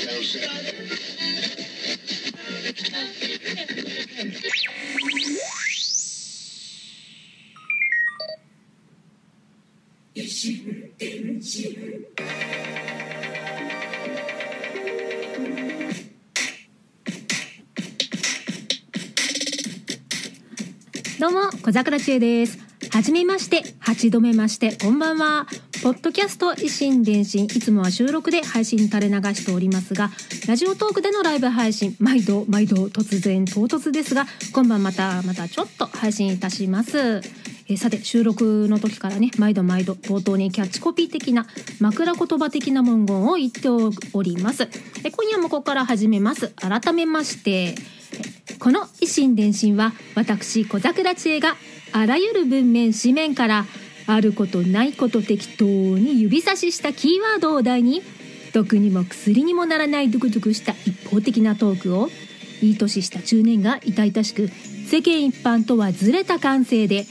どうも、小桜知恵です。はじめまして、八度目まして、こんばんは。ポッドキャスト維新伝心、いつもは収録で配信垂れ流しておりますが、ラジオトークでのライブ配信、毎度毎度突然唐突ですが、今晩またまたちょっと配信いたします。えさて、収録の時からね、毎度毎度冒頭にキャッチコピー的な枕言葉的な文言を言っております。え今夜もここから始めます。改めまして、この維新伝心は私小桜知恵があらゆる文面紙面からあることないこと適当に指差ししたキーワードを題に毒にも薬にもならないドクドクした一方的なトークをいい年した中年が痛々しく世間一般とはずれた感性で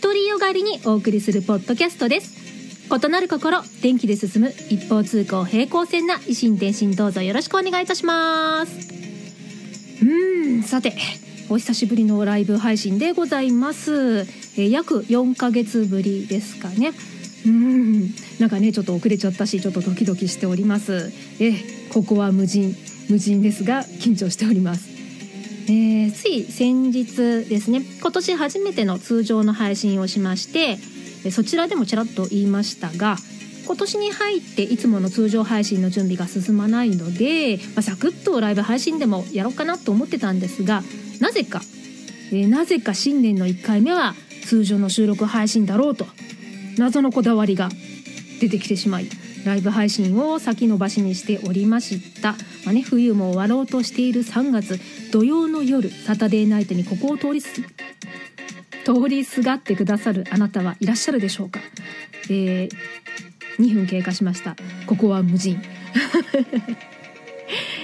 独りよがりにお送りするポッドキャストです。異なる心電気で進む一方通行平行線な維新伝心どうぞよろしくお願いいたします。うーんさてお久しぶりのライブ配信でございます、え約4ヶ月ぶりですかね。うーん。なんかねちょっと遅れちゃったしちょっとドキドキしております。えここは無人無人ですが緊張しております。えーつい先日ですね今年初めての通常の配信をしましてそちらでもちらっと言いましたが今年に入っていつもの通常配信の準備が進まないので、まあ、サクッとライブ配信でもやろうかなと思ってたんですがなぜか、えーなぜか新年の1回目は通常の収録配信だろうと。謎のこだわりが出てきてしまいライブ配信を先延ばしにしておりました、まあね、冬も終わろうとしている3月土曜の夜サタデーナイトにここを通りす通りすがってくださるあなたはいらっしゃるでしょうか、えー2分経過しました。ここは無人。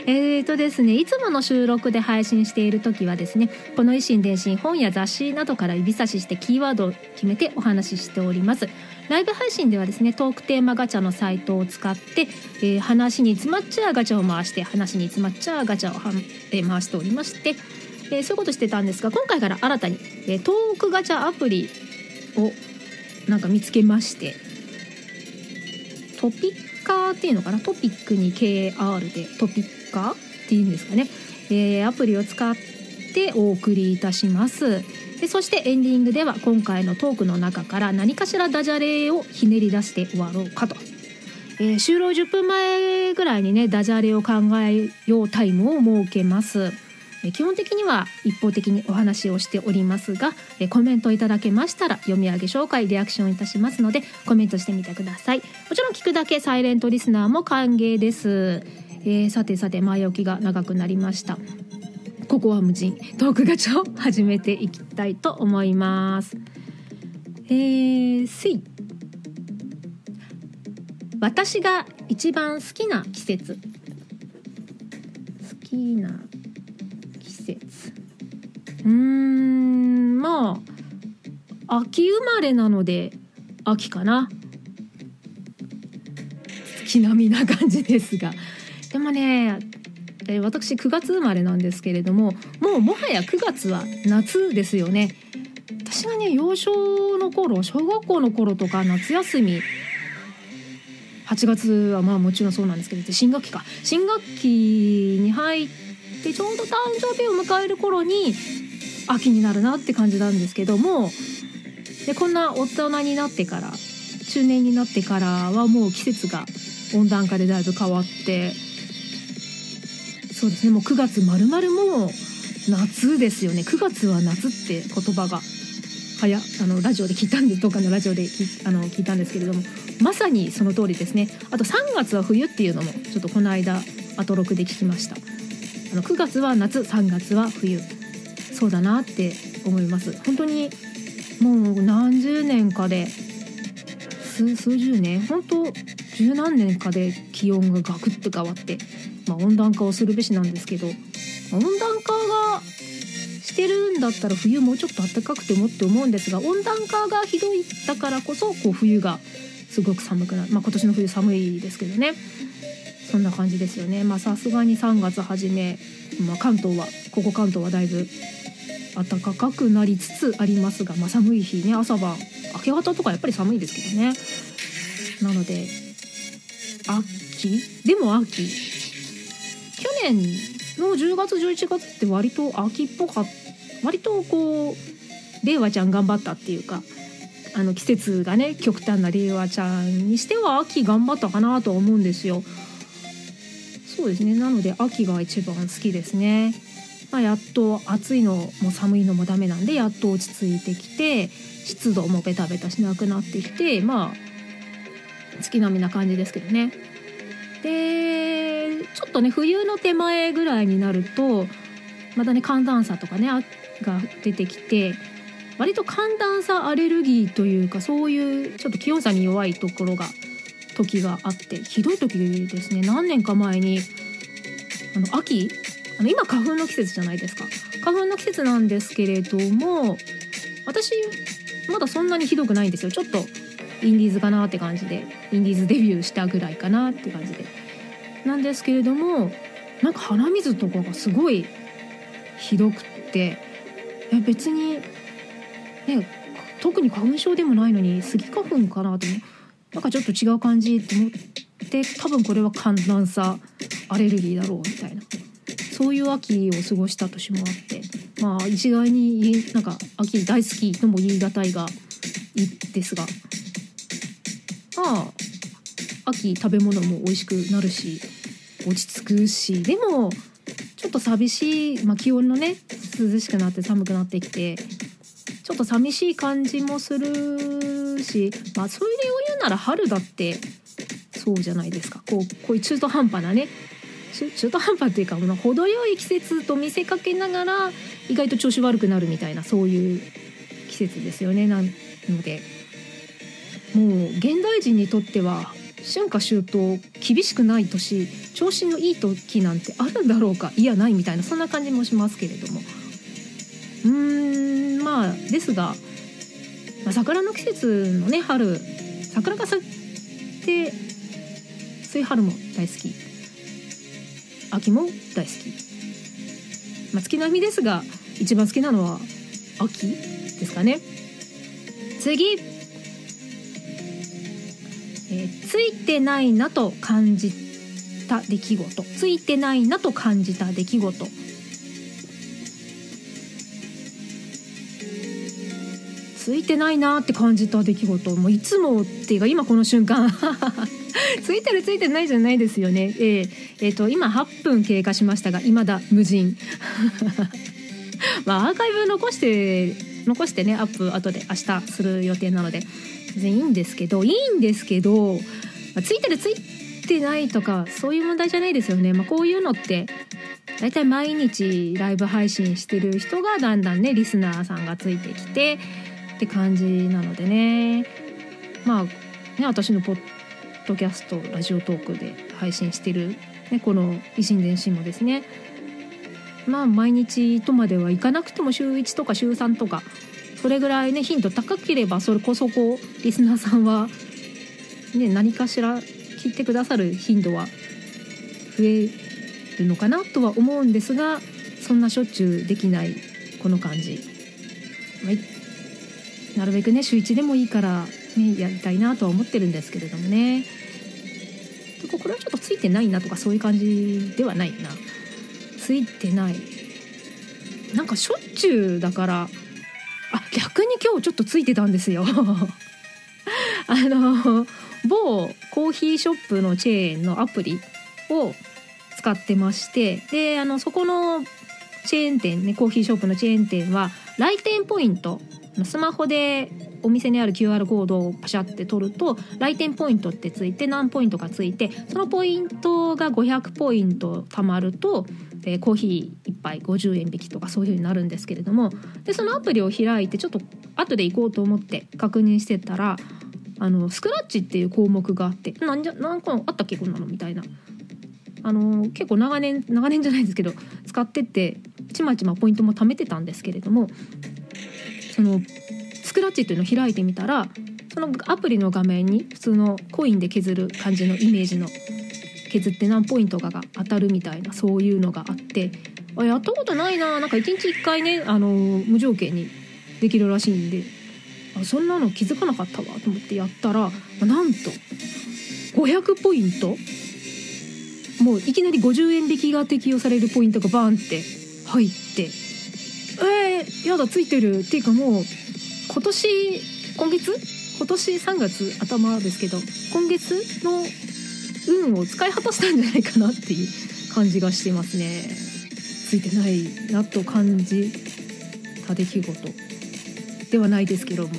えーとですねいつもの収録で配信している時はですねこの維新伝心本や雑誌などから指差ししてキーワードを決めてお話ししております。ライブ配信ではですねトークテーマガチャのサイトを使って、えー話に詰まっちゃうガチャを回して話に詰まっちゃうガチャをは、えー回しておりまして、えーそういうことしてたんですが今回から新たに、えートークガチャアプリをなんか見つけましてトピッカーっていうのかな？トピックに KR でトピッカーっていうんですかね、えーアプリを使ってお送りいたします。でそしてエンディングでは今回のトークの中から何かしらダジャレをひねり出して終わろうかと、えー終了10分前ぐらいにねダジャレを考えようタイムを設けます。基本的には一方的にお話をしておりますがコメントいただけましたら読み上げ紹介リアクションいたしますのでコメントしてみてください。もちろん聞くだけサイレントリスナーも歓迎です、えーさてさて前置きが長くなりました。ここは無人。トークガチャを始めていきたいと思います。えー、せい私が一番好きな季節。好きな季節うんまあ秋生まれなので秋かな。月並みな感じですが。でもね私9月生まれなんですけれどももうもはや9月は夏ですよね。私がね幼少の頃小学校の頃とか夏休み。8月はまあもちろんそうなんですけど新学期か。新学期に入ってちょうど誕生日を迎える頃に秋になるなって感じなんですけどもでこんな大人になってから中年になってからはもう季節が温暖化でだいぶ変わってそうですねもう9月まるまるもう夏ですよね。9月は夏って言葉がはやあのラジオで聞いたんでどっかのラジオで聞あの聞いたんですけれどもまさにその通りですね。あと3月は冬っていうのもちょっとこの間アトロクで聞きました。あの9月は夏3月は冬。そうだなって思います。本当にもう何十年かで数数十年？本当十何年かで気温がガクッと変わって、まあ、温暖化をするべしなんですけど温暖化がしてるんだったら冬もうちょっと暖かくてもって思うんですが温暖化がひどいだからこそこう冬がすごく寒くなる、まあ、今年の冬寒いですけどね。そんな感じですよね。まあさすがに3月初め、まあ、関東はここ関東はだいぶ暖かくなりつつありますが、まあ、寒い日ね朝晩明け方とかやっぱり寒いですけどね。なので秋？でも秋。去年の10月11月って割と秋っぽか割とこう令和ちゃん頑張ったっていうかあの季節がね極端な令和ちゃんにしては秋頑張ったかなと思うんですよ。そうですねなので秋が一番好きですね。まあ、やっと暑いのも寒いのもダメなんでやっと落ち着いてきて湿度もベタベタしなくなってきてまあ月並みな感じですけどね。でちょっとね冬の手前ぐらいになるとまたね寒暖差とかねが出てきて割と寒暖差アレルギーというかそういうちょっと気温差に弱いところが時があってひどい時ですね。何年か前にあの秋？あの今花粉の季節じゃないですか。花粉の季節なんですけれども私まだそんなにひどくないんですよ。ちょっとインディーズかなって感じでインディーズデビューしたぐらいかなって感じで。なんですけれどもなんか鼻水とかがすごいひどくってえ別にね特に花粉症でもないのにスギ花粉かなとなんかちょっと違う感じって思って多分これは寒暖差アレルギーだろうみたいな。そういう秋を過ごした年もあってまあ一概になんか秋大好きとも言い難いがいいですがまあ秋食べ物も美味しくなるし落ち着くしでもちょっと寂しい、まあ、気温のね涼しくなって寒くなってきてちょっと寂しい感じもするし、まあ、それを言うなら春だってそうじゃないですか。こうこういう中途半端なね。中途半端っていうか程よい季節と見せかけながら意外と調子悪くなるみたいなそういう季節ですよね。なのでもう現代人にとっては春夏秋冬厳しくない年調子のいい時なんてあるんだろうかいやないみたいなそんな感じもしますけれども。うんまあですが、まあ、桜の季節のね春桜が咲いてそういう春も大好き。秋も大好き、まあ、月並みですが一番好きなのは秋ですかね。次。えー、ついてないなと感じた出来事。ついてないなと感じた出来事。ついてないなって感じた出来事もういつもっていうか今この瞬間。ついてるついてないじゃないですよね。えー、えー、と今8分経過しましたが未だ無人。まあアーカイブ残して残してねアップ後で明日する予定なので。全然いいんですけどいいんですけど、まあ、ついてるついてないとかそういう問題じゃないですよね、まあ、こういうのって大体毎日ライブ配信してる人がだんだんねリスナーさんがついてきてって感じなのでね。まあね私のポッドキャストラジオトークで配信してる、ね、この維新伝心もですね。まあ毎日とまではいかなくても週1とか週3とかそれぐらいね頻度高ければそれこそこうリスナーさんは、ね、何かしら聞いてくださる頻度は増えるのかなとは思うんですがそんなしょっちゅうできないこの感じ。はい。なるべくね週1でもいいから、ね、やりたいなとは思ってるんですけれどもね。これはちょっとついてないなとかそういう感じではないな。ついてない。なんかしょっちゅうだからあ逆に今日ちょっとついてたんですよ。あの某コーヒーショップのチェーンのアプリを使ってましてであのそこのチェーン店ねコーヒーショップのチェーン店は来店ポイントスマホでお店にある QR コードをパシャって取ると来店ポイントってついて何ポイントかついてそのポイントが500ポイント貯まると、えー、コーヒー1杯50円引きとかそういう風になるんですけれどもでそのアプリを開いてちょっと後で行こうと思って確認してたらあのスクラッチっていう項目があって何個あったっけこんなのみたいな。あの結構長年長年じゃないですけど使っててちまちまポイントも貯めてたんですけれどもそのスクラッチっていうのを開いてみたらそのアプリの画面に普通のコインで削る感じのイメージの削って何ポイントかが当たるみたいなそういうのがあってあやったことないななんか1日1回ねあの無条件にできるらしいんであそんなの気づかなかったわと思ってやったらなんと500ポイントもういきなり50円引きが適用されるポイントがバーンって入ってえー、やだついてる。っていうかもう今年今月？今年3月頭ですけど今月の運を使い果たしたんじゃないかなっていう感じがしてますね。ついてないなと感じた出来事ではないですけども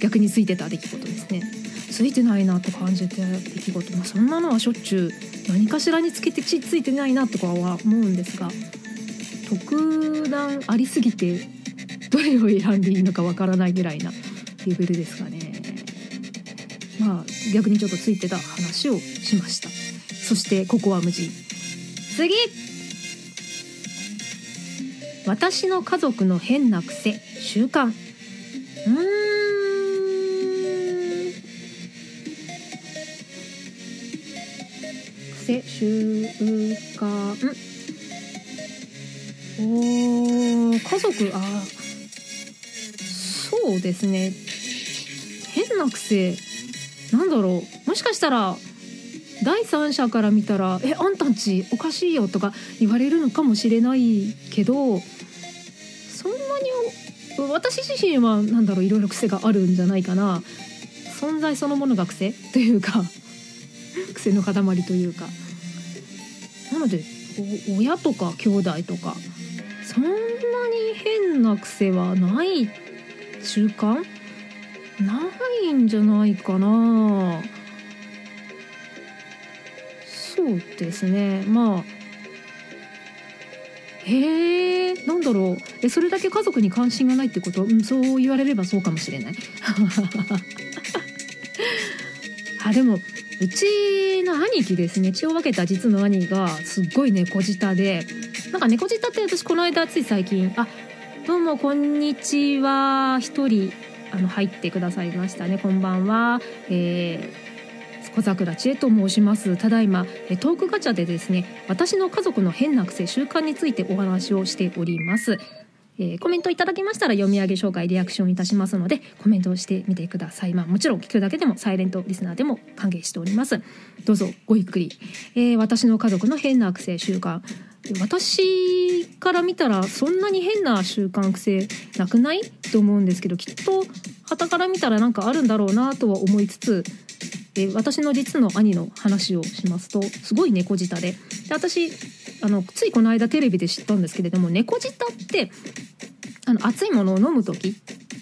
逆についてた出来事ですね。ついてないなと感じて出来事、まあ、そんなのはしょっちゅう何かしらにつけてついてないなとかは思うんですが特段ありすぎてどれを選んでいいのかわからないぐらいなレベルですかね。まあ逆にちょっとついてた話をしました。そしてここは無事。次。私の家族の変な癖習慣。うーん。癖習慣。おー家族あそうですね。変な癖。なんだろう。もしかしたら第三者から見たら「えあんたんちおかしいよ」とか言われるのかもしれないけどそんなに私自身はなんだろういろいろ癖があるんじゃないかな。存在そのものが癖というか 癖の塊というか。なので親とか兄弟とかそんなに変な癖はない習慣ないんじゃないかな。そうですね。まあへえなんだろう。えそれだけ家族に関心がないってこと、うん、そう言われればそうかもしれない。あでもうちの兄貴ですね血を分けた実の兄がすっごい猫舌でなんか猫舌って私この間つい最近あどうもこんにちは一人あの入ってくださいましたねこんばんは、えー、小桜千恵と申します。ただいまトークガチャでですね私の家族の変な癖習慣についてお話をしております。えー、コメントいただけましたら読み上げ紹介リアクションいたしますのでコメントをしてみてください。まあもちろん聞くだけでもサイレントリスナーでも歓迎しております。どうぞごゆっくり、えー、私の家族の変な癖習慣私から見たらそんなに変な習慣癖なくないと思うんですけどきっと傍から見たらなんかあるんだろうなとは思いつつえ私の実の兄の話をしますとすごい猫舌でで。私あのついこの間テレビで知ったんですけれども猫舌ってあの熱いものを飲む時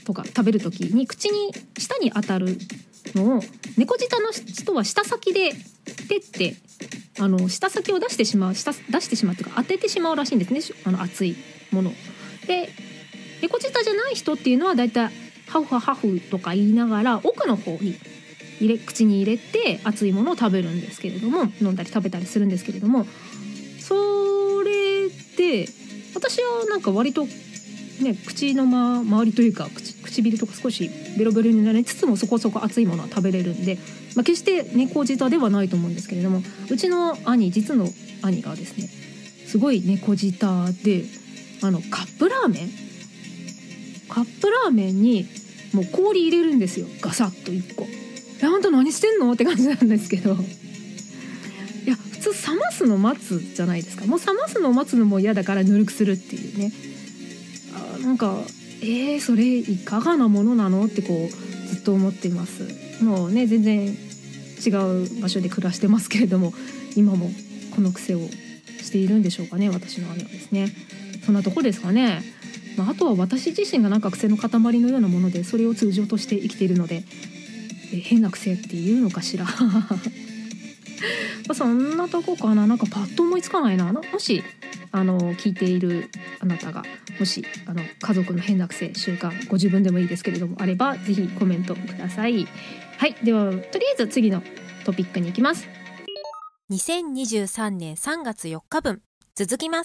とか食べる時に口に舌に当たるのを猫舌の人は舌先で手ってあの舌先を出してしまう舌出してしまうというか当ててしまうらしいんですねあの熱いもの。で猫舌じゃない人っていうのはだいたいハフハフとか言いながら奥の方に入れ口に入れて熱いものを食べるんですけれども飲んだり食べたりするんですけれどもそれで私はなんか割とね口の、ま、周りというか唇とか少しベロベロになりつつもそこそこ熱いものは食べれるんで、まあ、決して猫舌ではないと思うんですけれどもうちの兄実の兄がですねすごい猫舌であのカップラーメン？カップラーメンにもう氷入れるんですよ。ガサッと1個。えあんた何してんの？って感じなんですけど。いや普通冷ますの待つじゃないですか。もう冷ますの待つのも嫌だからぬるくするっていうね。なんかえー、それいかがなものなのってこうずっと思っています。もうね全然違う場所で暮らしてますけれども今もこの癖をしているんでしょうかね私の姉はですね。そんなとこですかね、まあ、あとは私自身がなんか癖の塊のようなものでそれを通常として生きているのでえ変な癖っていうのかしら。そんなとこかな。なんかパッと思いつかないなもしあの聞いているあなたがもしあの家族の変な癖習慣ご自分でもいいですけれどもあれば是非コメントください。はいではとりあえず次のトピックに行きます。2023年3月4日分続きます。